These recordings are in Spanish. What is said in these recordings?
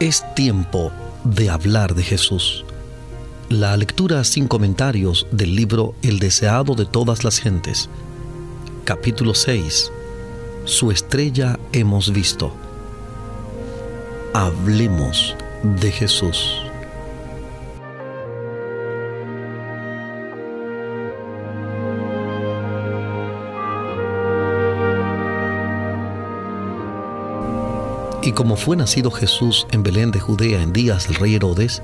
Es tiempo de hablar de Jesús. La lectura sin comentarios del libro El deseado de todas las gentes. Capítulo 6. Su estrella hemos visto. Hablemos de Jesús. Y como fue nacido Jesús en Belén de Judea en días del rey Herodes,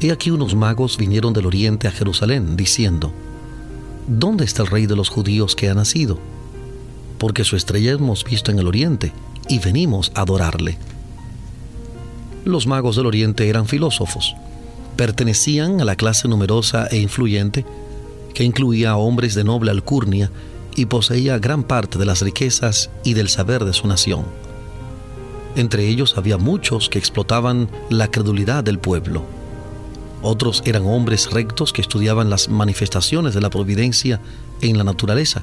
he aquí unos magos vinieron del oriente a Jerusalén, diciendo, ¿Dónde está el rey de los judíos que ha nacido? Porque su estrella hemos visto en el oriente, y venimos a adorarle. Los magos del oriente eran filósofos, pertenecían a la clase numerosa e influyente, que incluía a hombres de noble alcurnia y poseía gran parte de las riquezas y del saber de su nación entre ellos había muchos que explotaban la credulidad del pueblo. Otros eran hombres rectos que estudiaban las manifestaciones de la providencia en la naturaleza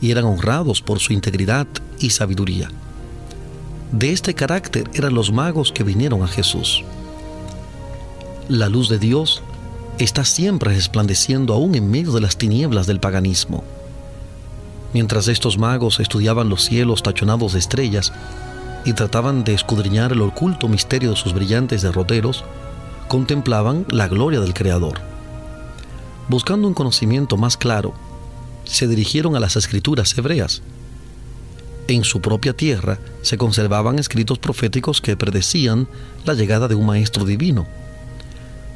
y eran honrados por su integridad y sabiduría. De este carácter eran los magos que vinieron a Jesús. La luz de Dios está siempre resplandeciendo aún en medio de las tinieblas del paganismo. Mientras estos magos estudiaban los cielos tachonados de estrellas, y trataban de escudriñar el oculto misterio de sus brillantes derroteros, contemplaban la gloria del Creador. Buscando un conocimiento más claro, se dirigieron a las escrituras hebreas. En su propia tierra se conservaban escritos proféticos que predecían la llegada de un maestro divino.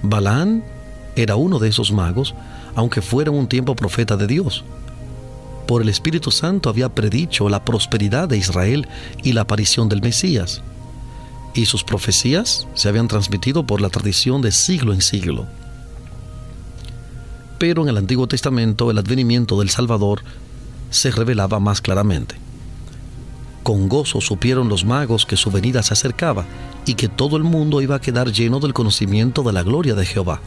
Balaán era uno de esos magos, aunque fuera un tiempo profeta de Dios por el Espíritu Santo había predicho la prosperidad de Israel y la aparición del Mesías. Y sus profecías se habían transmitido por la tradición de siglo en siglo. Pero en el Antiguo Testamento el advenimiento del Salvador se revelaba más claramente. Con gozo supieron los magos que su venida se acercaba y que todo el mundo iba a quedar lleno del conocimiento de la gloria de Jehová.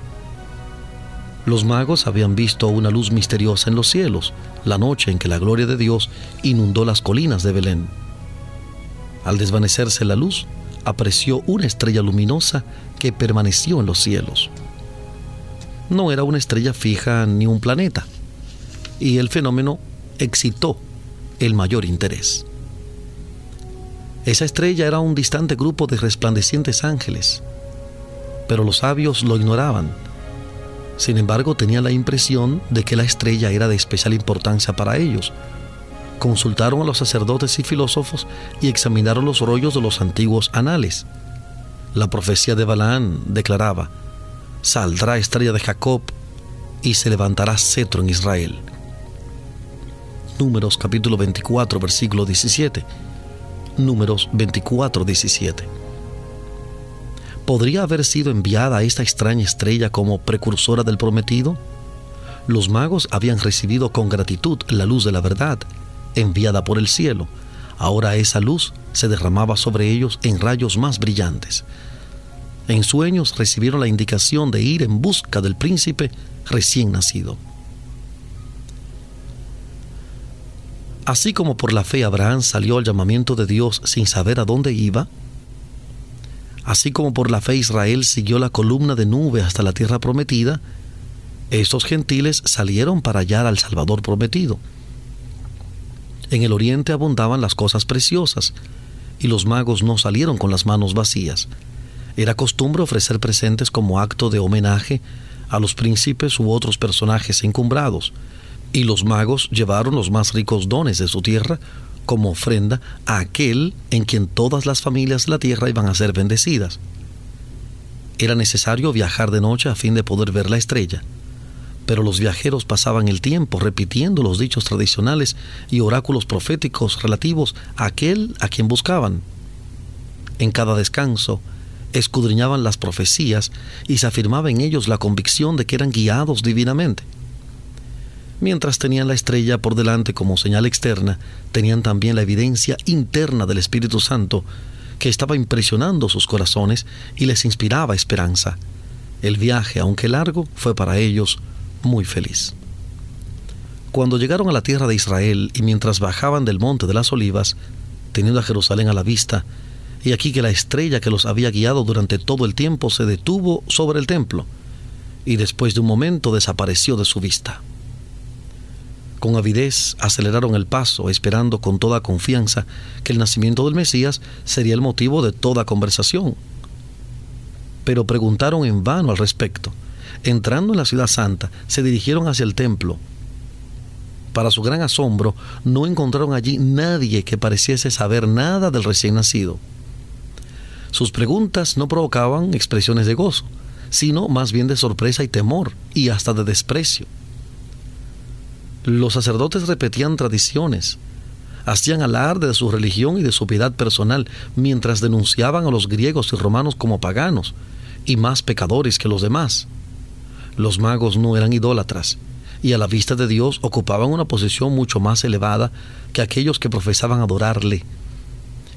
Los magos habían visto una luz misteriosa en los cielos, la noche en que la gloria de Dios inundó las colinas de Belén. Al desvanecerse la luz, apareció una estrella luminosa que permaneció en los cielos. No era una estrella fija ni un planeta, y el fenómeno excitó el mayor interés. Esa estrella era un distante grupo de resplandecientes ángeles, pero los sabios lo ignoraban sin embargo, tenía la impresión de que la estrella era de especial importancia para ellos. Consultaron a los sacerdotes y filósofos y examinaron los rollos de los antiguos anales. La profecía de Balaán declaraba, saldrá estrella de Jacob y se levantará cetro en Israel. Números capítulo 24, versículo 17. Números 24, 17 ¿Podría haber sido enviada esta extraña estrella como precursora del prometido? Los magos habían recibido con gratitud la luz de la verdad, enviada por el cielo. Ahora esa luz se derramaba sobre ellos en rayos más brillantes. En sueños recibieron la indicación de ir en busca del príncipe recién nacido. Así como por la fe Abraham salió al llamamiento de Dios sin saber a dónde iba, Así como por la fe Israel siguió la columna de nube hasta la tierra prometida, estos gentiles salieron para hallar al Salvador prometido. En el oriente abundaban las cosas preciosas, y los magos no salieron con las manos vacías. Era costumbre ofrecer presentes como acto de homenaje a los príncipes u otros personajes encumbrados, y los magos llevaron los más ricos dones de su tierra como ofrenda a aquel en quien todas las familias de la tierra iban a ser bendecidas. Era necesario viajar de noche a fin de poder ver la estrella, pero los viajeros pasaban el tiempo repitiendo los dichos tradicionales y oráculos proféticos relativos a aquel a quien buscaban. En cada descanso, escudriñaban las profecías y se afirmaba en ellos la convicción de que eran guiados divinamente. Mientras tenían la estrella por delante como señal externa, tenían también la evidencia interna del Espíritu Santo, que estaba impresionando sus corazones y les inspiraba esperanza. El viaje, aunque largo, fue para ellos muy feliz. Cuando llegaron a la tierra de Israel y mientras bajaban del monte de las olivas, teniendo a Jerusalén a la vista, y aquí que la estrella que los había guiado durante todo el tiempo se detuvo sobre el templo y después de un momento desapareció de su vista. Con avidez aceleraron el paso, esperando con toda confianza que el nacimiento del Mesías sería el motivo de toda conversación. Pero preguntaron en vano al respecto. Entrando en la ciudad santa, se dirigieron hacia el templo. Para su gran asombro, no encontraron allí nadie que pareciese saber nada del recién nacido. Sus preguntas no provocaban expresiones de gozo, sino más bien de sorpresa y temor, y hasta de desprecio. Los sacerdotes repetían tradiciones, hacían alarde de su religión y de su piedad personal, mientras denunciaban a los griegos y romanos como paganos y más pecadores que los demás. Los magos no eran idólatras, y a la vista de Dios ocupaban una posición mucho más elevada que aquellos que profesaban adorarle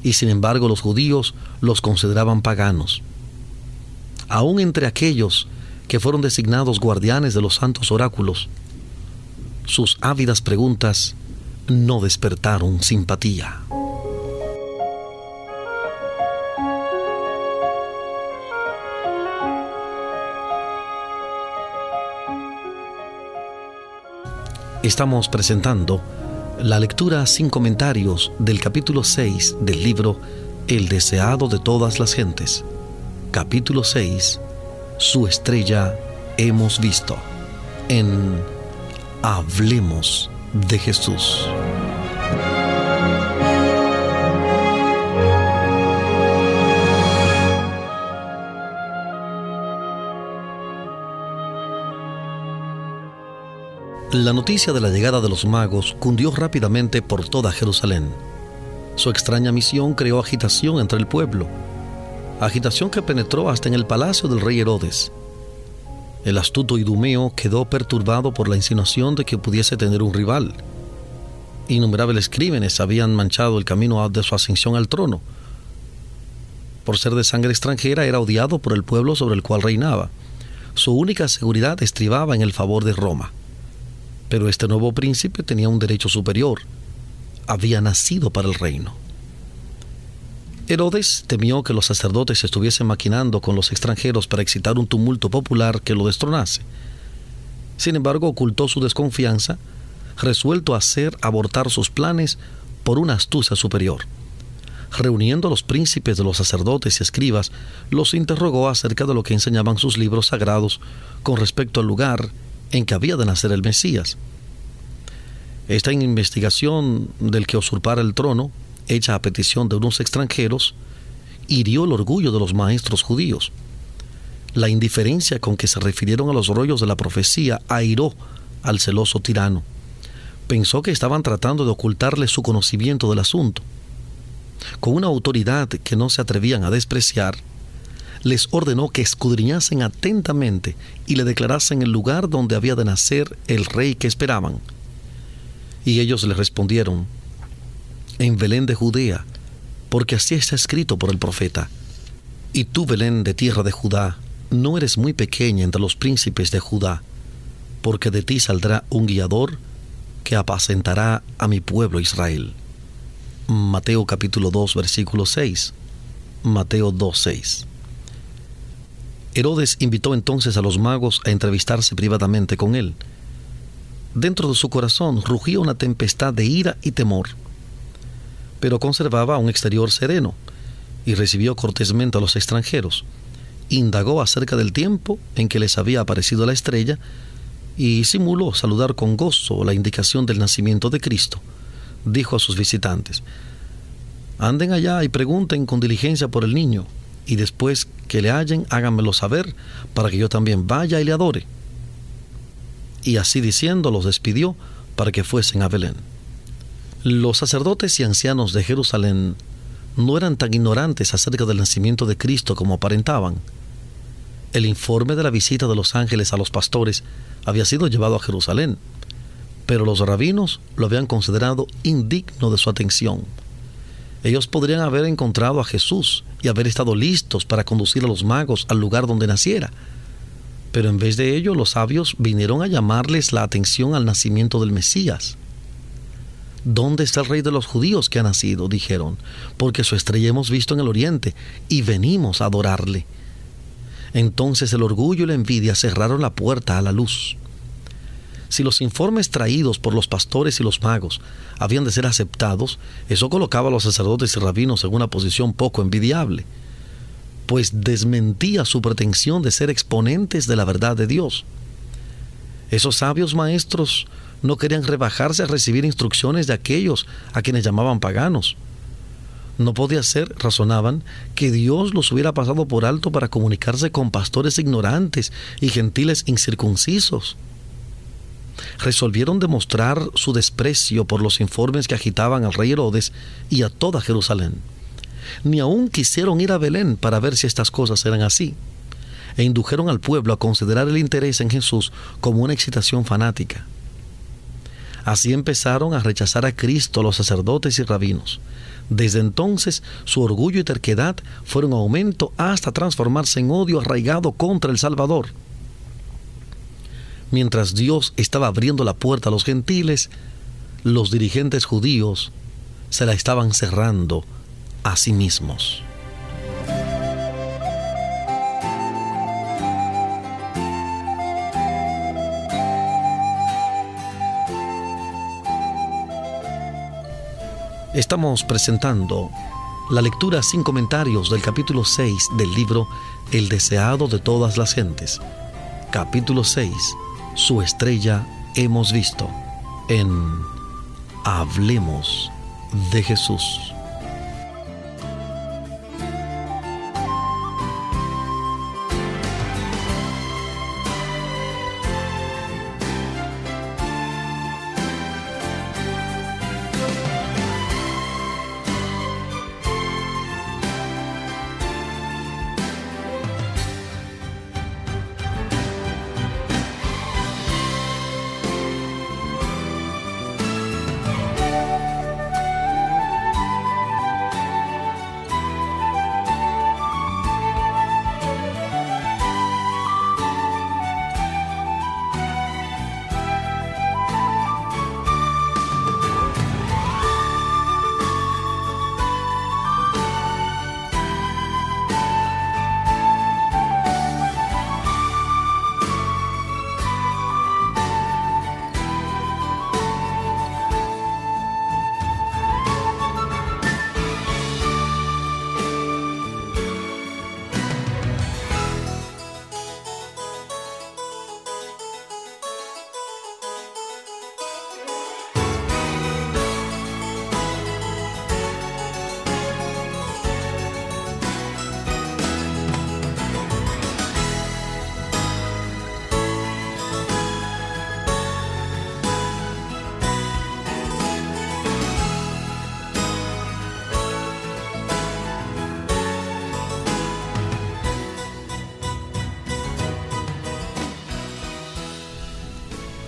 y sin embargo los judíos los consideraban paganos. Aún entre aquellos que fueron designados guardianes de los santos oráculos, sus ávidas preguntas no despertaron simpatía. Estamos presentando la lectura sin comentarios del capítulo 6 del libro El deseado de todas las gentes. Capítulo 6. Su estrella hemos visto. En Hablemos de Jesús. La noticia de la llegada de los magos cundió rápidamente por toda Jerusalén. Su extraña misión creó agitación entre el pueblo, agitación que penetró hasta en el palacio del rey Herodes. El astuto Idumeo quedó perturbado por la insinuación de que pudiese tener un rival. Innumerables crímenes habían manchado el camino de su ascensión al trono. Por ser de sangre extranjera era odiado por el pueblo sobre el cual reinaba. Su única seguridad estribaba en el favor de Roma. Pero este nuevo príncipe tenía un derecho superior. Había nacido para el reino. Herodes temió que los sacerdotes estuviesen maquinando con los extranjeros para excitar un tumulto popular que lo destronase. Sin embargo, ocultó su desconfianza, resuelto a hacer abortar sus planes por una astucia superior. Reuniendo a los príncipes de los sacerdotes y escribas, los interrogó acerca de lo que enseñaban sus libros sagrados con respecto al lugar en que había de nacer el Mesías. Esta investigación del que usurpara el trono, hecha a petición de unos extranjeros, hirió el orgullo de los maestros judíos. La indiferencia con que se refirieron a los rollos de la profecía airó al celoso tirano. Pensó que estaban tratando de ocultarle su conocimiento del asunto. Con una autoridad que no se atrevían a despreciar, les ordenó que escudriñasen atentamente y le declarasen el lugar donde había de nacer el rey que esperaban. Y ellos le respondieron, en Belén de Judea, porque así está escrito por el profeta. Y tú, Belén de tierra de Judá, no eres muy pequeña entre los príncipes de Judá, porque de ti saldrá un guiador que apacentará a mi pueblo Israel. Mateo capítulo 2 versículo 6. Mateo 2, 6. Herodes invitó entonces a los magos a entrevistarse privadamente con él. Dentro de su corazón rugía una tempestad de ira y temor, pero conservaba un exterior sereno y recibió cortésmente a los extranjeros. Indagó acerca del tiempo en que les había aparecido la estrella y simuló saludar con gozo la indicación del nacimiento de Cristo. Dijo a sus visitantes, anden allá y pregunten con diligencia por el niño y después que le hallen, háganmelo saber, para que yo también vaya y le adore. Y así diciendo, los despidió para que fuesen a Belén. Los sacerdotes y ancianos de Jerusalén no eran tan ignorantes acerca del nacimiento de Cristo como aparentaban. El informe de la visita de los ángeles a los pastores había sido llevado a Jerusalén, pero los rabinos lo habían considerado indigno de su atención ellos podrían haber encontrado a Jesús y haber estado listos para conducir a los magos al lugar donde naciera. Pero en vez de ello, los sabios vinieron a llamarles la atención al nacimiento del Mesías. ¿Dónde está el rey de los judíos que ha nacido? dijeron, porque su estrella hemos visto en el oriente y venimos a adorarle. Entonces el orgullo y la envidia cerraron la puerta a la luz. Si los informes traídos por los pastores y los magos habían de ser aceptados, eso colocaba a los sacerdotes y rabinos en una posición poco envidiable, pues desmentía su pretensión de ser exponentes de la verdad de Dios. Esos sabios maestros no querían rebajarse a recibir instrucciones de aquellos a quienes llamaban paganos. No podía ser, razonaban, que Dios los hubiera pasado por alto para comunicarse con pastores ignorantes y gentiles incircuncisos resolvieron demostrar su desprecio por los informes que agitaban al rey Herodes y a toda Jerusalén. Ni aun quisieron ir a Belén para ver si estas cosas eran así, e indujeron al pueblo a considerar el interés en Jesús como una excitación fanática. Así empezaron a rechazar a Cristo los sacerdotes y rabinos. Desde entonces su orgullo y terquedad fueron en aumento hasta transformarse en odio arraigado contra el Salvador mientras Dios estaba abriendo la puerta a los gentiles, los dirigentes judíos se la estaban cerrando a sí mismos. Estamos presentando la lectura sin comentarios del capítulo 6 del libro El deseado de todas las gentes. Capítulo 6 su estrella hemos visto en Hablemos de Jesús.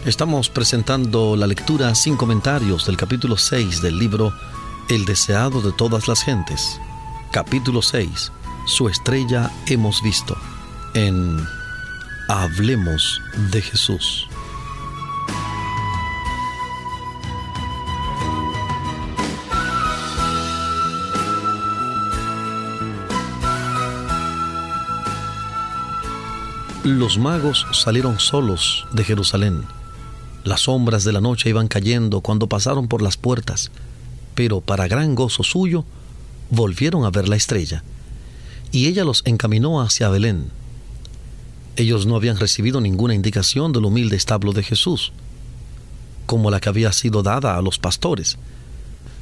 Estamos presentando la lectura sin comentarios del capítulo 6 del libro El deseado de todas las gentes. Capítulo 6. Su estrella hemos visto. En Hablemos de Jesús. Los magos salieron solos de Jerusalén las sombras de la noche iban cayendo cuando pasaron por las puertas, pero para gran gozo suyo volvieron a ver la estrella, y ella los encaminó hacia Belén. Ellos no habían recibido ninguna indicación del humilde establo de Jesús, como la que había sido dada a los pastores.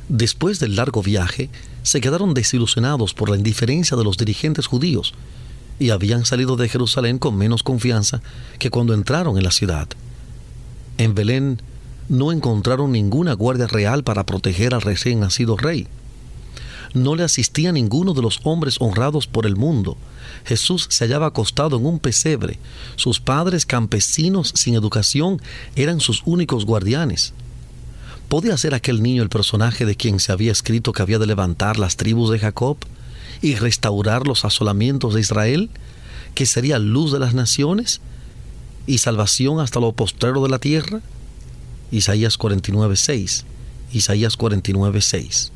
Después del largo viaje, se quedaron desilusionados por la indiferencia de los dirigentes judíos y habían salido de Jerusalén con menos confianza que cuando entraron en la ciudad. En Belén no encontraron ninguna guardia real para proteger al recién nacido rey. No le asistía ninguno de los hombres honrados por el mundo. Jesús se hallaba acostado en un pesebre. Sus padres campesinos sin educación eran sus únicos guardianes. ¿Podía ser aquel niño el personaje de quien se había escrito que había de levantar las tribus de Jacob y restaurar los asolamientos de Israel? ¿Que sería luz de las naciones? Y salvación hasta lo postrero de la tierra. Isaías 49, 6. Isaías 49, 6.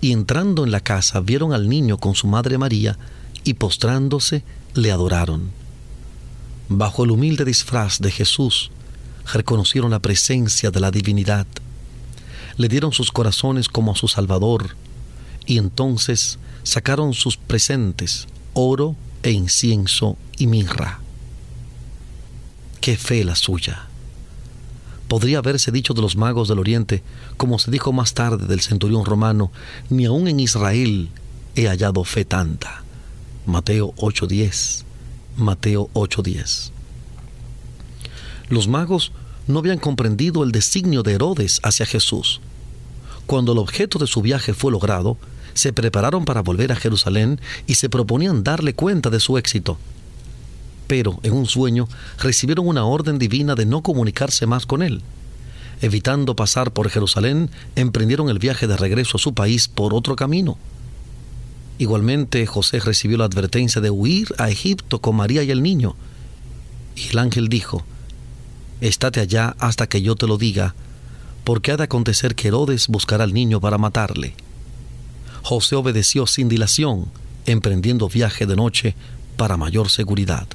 Y entrando en la casa vieron al niño con su madre María y postrándose le adoraron. Bajo el humilde disfraz de Jesús, reconocieron la presencia de la divinidad. Le dieron sus corazones como a su Salvador y entonces sacaron sus presentes, oro e incienso y mirra. Qué fe la suya. Podría haberse dicho de los magos del Oriente, como se dijo más tarde del centurión romano, ni aun en Israel he hallado fe tanta. Mateo 8:10. Mateo 8:10. Los magos no habían comprendido el designio de Herodes hacia Jesús. Cuando el objeto de su viaje fue logrado, se prepararon para volver a Jerusalén y se proponían darle cuenta de su éxito. Pero, en un sueño, recibieron una orden divina de no comunicarse más con él. Evitando pasar por Jerusalén, emprendieron el viaje de regreso a su país por otro camino. Igualmente, José recibió la advertencia de huir a Egipto con María y el niño. Y el ángel dijo, Estate allá hasta que yo te lo diga, porque ha de acontecer que Herodes buscará al niño para matarle. José obedeció sin dilación, emprendiendo viaje de noche para mayor seguridad.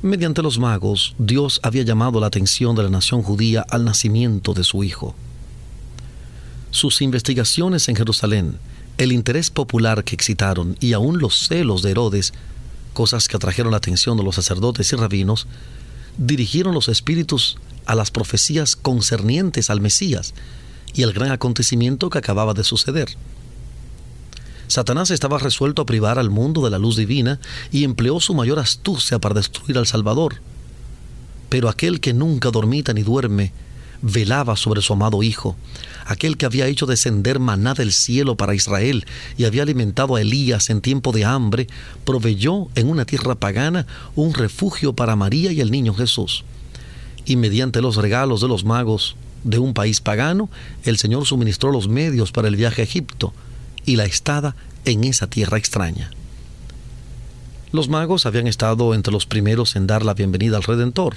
Mediante los magos, Dios había llamado la atención de la nación judía al nacimiento de su hijo. Sus investigaciones en Jerusalén, el interés popular que excitaron y aún los celos de Herodes, cosas que atrajeron la atención de los sacerdotes y rabinos, dirigieron los espíritus a las profecías concernientes al Mesías y al gran acontecimiento que acababa de suceder. Satanás estaba resuelto a privar al mundo de la luz divina y empleó su mayor astucia para destruir al Salvador. Pero aquel que nunca dormita ni duerme, velaba sobre su amado Hijo, aquel que había hecho descender maná del cielo para Israel y había alimentado a Elías en tiempo de hambre, proveyó en una tierra pagana un refugio para María y el niño Jesús. Y mediante los regalos de los magos de un país pagano, el Señor suministró los medios para el viaje a Egipto y la estada en esa tierra extraña. Los magos habían estado entre los primeros en dar la bienvenida al Redentor.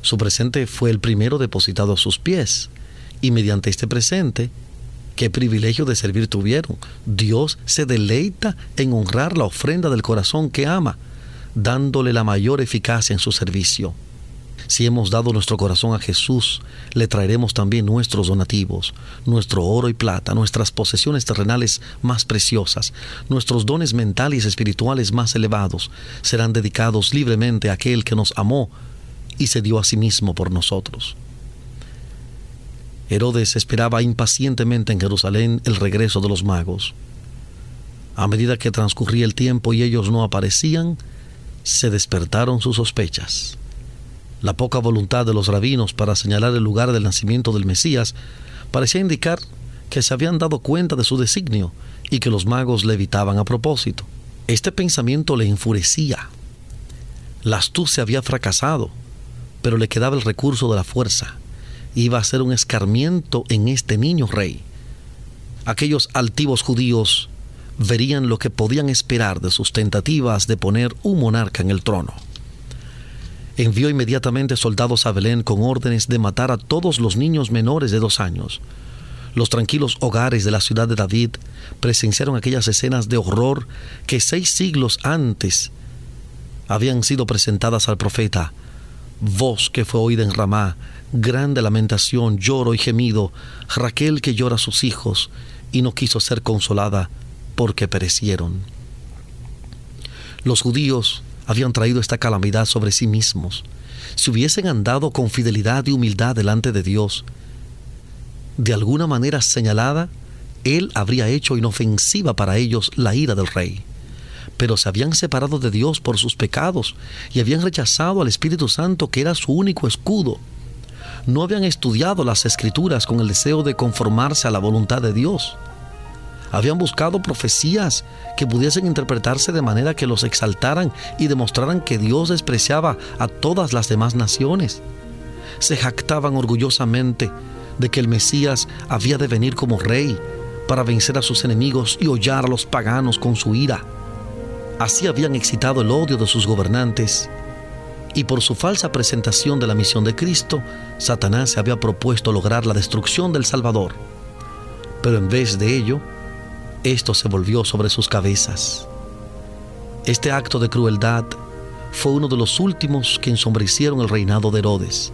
Su presente fue el primero depositado a sus pies, y mediante este presente, qué privilegio de servir tuvieron. Dios se deleita en honrar la ofrenda del corazón que ama, dándole la mayor eficacia en su servicio. Si hemos dado nuestro corazón a Jesús, le traeremos también nuestros donativos, nuestro oro y plata, nuestras posesiones terrenales más preciosas, nuestros dones mentales y espirituales más elevados, serán dedicados libremente a aquel que nos amó y se dio a sí mismo por nosotros. Herodes esperaba impacientemente en Jerusalén el regreso de los magos. A medida que transcurría el tiempo y ellos no aparecían, se despertaron sus sospechas. La poca voluntad de los rabinos para señalar el lugar del nacimiento del Mesías parecía indicar que se habían dado cuenta de su designio y que los magos le evitaban a propósito. Este pensamiento le enfurecía. La astucia había fracasado pero le quedaba el recurso de la fuerza. Iba a ser un escarmiento en este niño rey. Aquellos altivos judíos verían lo que podían esperar de sus tentativas de poner un monarca en el trono. Envió inmediatamente soldados a Belén con órdenes de matar a todos los niños menores de dos años. Los tranquilos hogares de la ciudad de David presenciaron aquellas escenas de horror que seis siglos antes habían sido presentadas al profeta voz que fue oída en Ramá, grande lamentación, lloro y gemido, Raquel que llora a sus hijos y no quiso ser consolada porque perecieron. Los judíos habían traído esta calamidad sobre sí mismos. Si hubiesen andado con fidelidad y humildad delante de Dios, de alguna manera señalada, Él habría hecho inofensiva para ellos la ira del rey pero se habían separado de Dios por sus pecados y habían rechazado al Espíritu Santo que era su único escudo. No habían estudiado las escrituras con el deseo de conformarse a la voluntad de Dios. Habían buscado profecías que pudiesen interpretarse de manera que los exaltaran y demostraran que Dios despreciaba a todas las demás naciones. Se jactaban orgullosamente de que el Mesías había de venir como rey para vencer a sus enemigos y hollar a los paganos con su ira. Así habían excitado el odio de sus gobernantes y por su falsa presentación de la misión de Cristo, Satanás se había propuesto lograr la destrucción del Salvador. Pero en vez de ello, esto se volvió sobre sus cabezas. Este acto de crueldad fue uno de los últimos que ensombrecieron el reinado de Herodes.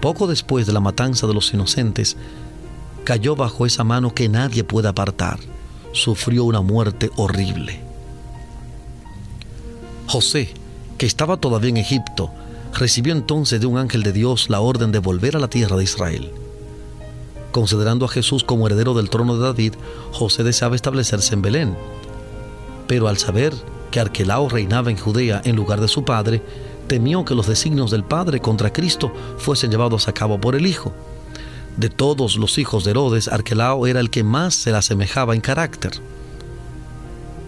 Poco después de la matanza de los inocentes, cayó bajo esa mano que nadie puede apartar. Sufrió una muerte horrible. José, que estaba todavía en Egipto, recibió entonces de un ángel de Dios la orden de volver a la tierra de Israel. Considerando a Jesús como heredero del trono de David, José deseaba establecerse en Belén. Pero al saber que Arquelao reinaba en Judea en lugar de su padre, temió que los designios del padre contra Cristo fuesen llevados a cabo por el hijo. De todos los hijos de Herodes, Arquelao era el que más se le asemejaba en carácter.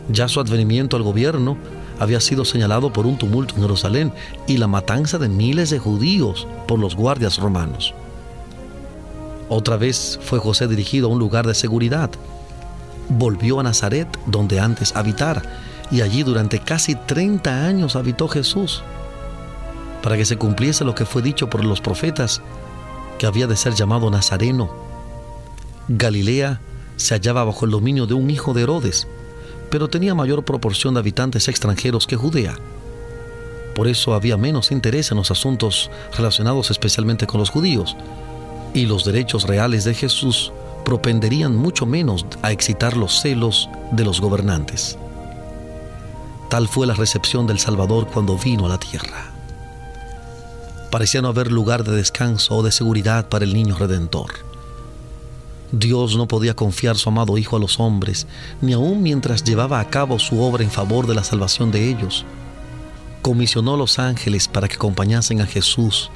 Ya su advenimiento al gobierno había sido señalado por un tumulto en Jerusalén y la matanza de miles de judíos por los guardias romanos. Otra vez fue José dirigido a un lugar de seguridad. Volvió a Nazaret, donde antes habitara, y allí durante casi 30 años habitó Jesús, para que se cumpliese lo que fue dicho por los profetas, que había de ser llamado Nazareno. Galilea se hallaba bajo el dominio de un hijo de Herodes, pero tenía mayor proporción de habitantes extranjeros que Judea. Por eso había menos interés en los asuntos relacionados especialmente con los judíos, y los derechos reales de Jesús propenderían mucho menos a excitar los celos de los gobernantes. Tal fue la recepción del Salvador cuando vino a la tierra. Parecía no haber lugar de descanso o de seguridad para el niño redentor. Dios no podía confiar su amado Hijo a los hombres, ni aun mientras llevaba a cabo su obra en favor de la salvación de ellos. Comisionó a los ángeles para que acompañasen a Jesús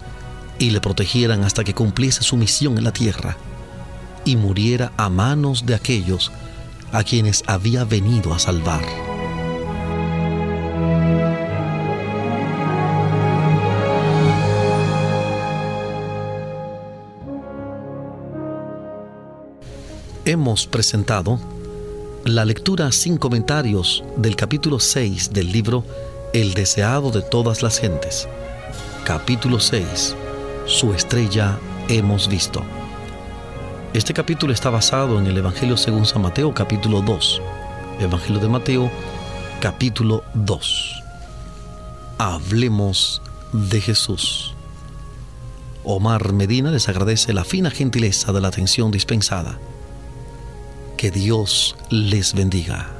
y le protegieran hasta que cumpliese su misión en la tierra y muriera a manos de aquellos a quienes había venido a salvar. hemos presentado la lectura sin comentarios del capítulo 6 del libro El deseado de todas las gentes. Capítulo 6. Su estrella hemos visto. Este capítulo está basado en el Evangelio según San Mateo capítulo 2. Evangelio de Mateo capítulo 2. Hablemos de Jesús. Omar Medina les agradece la fina gentileza de la atención dispensada. Que Dios les bendiga.